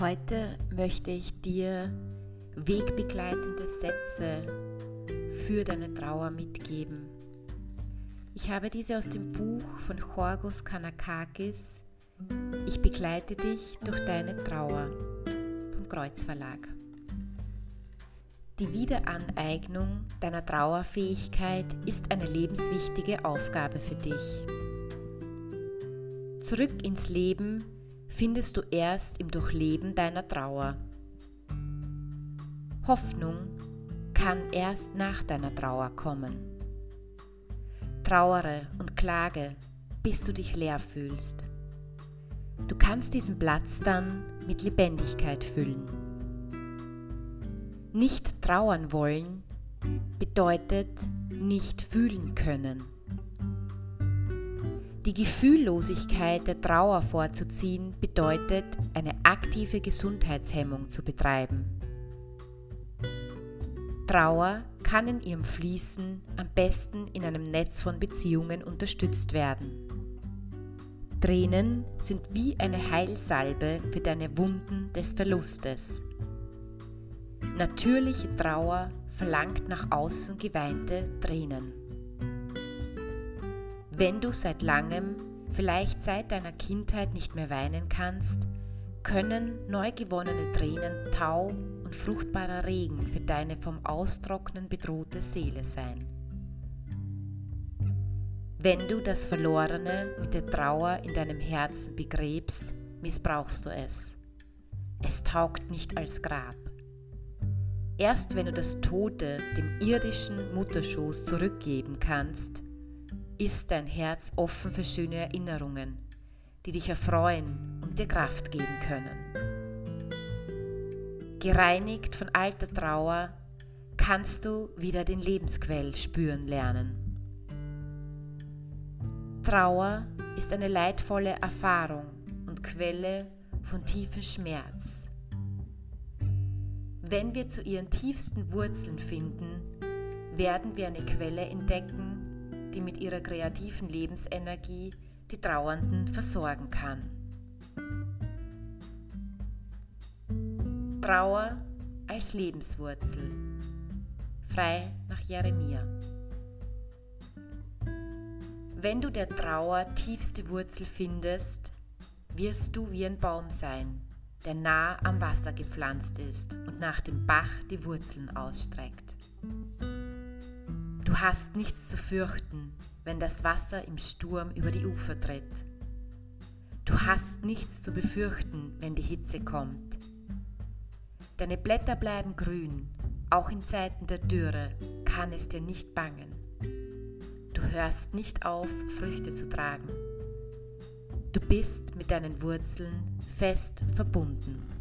Heute möchte ich dir wegbegleitende Sätze für deine Trauer mitgeben. Ich habe diese aus dem Buch von Chorgos Kanakakis Ich begleite dich durch deine Trauer vom Kreuzverlag. Die Wiederaneignung deiner Trauerfähigkeit ist eine lebenswichtige Aufgabe für dich. Zurück ins Leben findest du erst im Durchleben deiner Trauer. Hoffnung kann erst nach deiner Trauer kommen. Trauere und klage, bis du dich leer fühlst. Du kannst diesen Platz dann mit Lebendigkeit füllen. Nicht trauern wollen bedeutet nicht fühlen können. Die Gefühllosigkeit der Trauer vorzuziehen bedeutet, eine aktive Gesundheitshemmung zu betreiben. Trauer kann in ihrem Fließen am besten in einem Netz von Beziehungen unterstützt werden. Tränen sind wie eine Heilsalbe für deine Wunden des Verlustes. Natürliche Trauer verlangt nach außen geweinte Tränen. Wenn du seit langem, vielleicht seit deiner Kindheit nicht mehr weinen kannst, können neu gewonnene Tränen Tau und fruchtbarer Regen für deine vom Austrocknen bedrohte Seele sein. Wenn du das Verlorene mit der Trauer in deinem Herzen begräbst, missbrauchst du es. Es taugt nicht als Grab. Erst wenn du das Tote dem irdischen Mutterschoß zurückgeben kannst, ist dein Herz offen für schöne Erinnerungen, die dich erfreuen und dir Kraft geben können. Gereinigt von alter Trauer kannst du wieder den Lebensquell spüren lernen. Trauer ist eine leidvolle Erfahrung und Quelle von tiefem Schmerz. Wenn wir zu ihren tiefsten Wurzeln finden, werden wir eine Quelle entdecken, die mit ihrer kreativen Lebensenergie die Trauernden versorgen kann. Trauer als Lebenswurzel. Frei nach Jeremia. Wenn du der Trauer tiefste Wurzel findest, wirst du wie ein Baum sein, der nah am Wasser gepflanzt ist und nach dem Bach die Wurzeln ausstreckt. Du hast nichts zu fürchten, wenn das Wasser im Sturm über die Ufer tritt. Du hast nichts zu befürchten, wenn die Hitze kommt. Deine Blätter bleiben grün, auch in Zeiten der Dürre kann es dir nicht bangen. Du hörst nicht auf, Früchte zu tragen. Du bist mit deinen Wurzeln fest verbunden.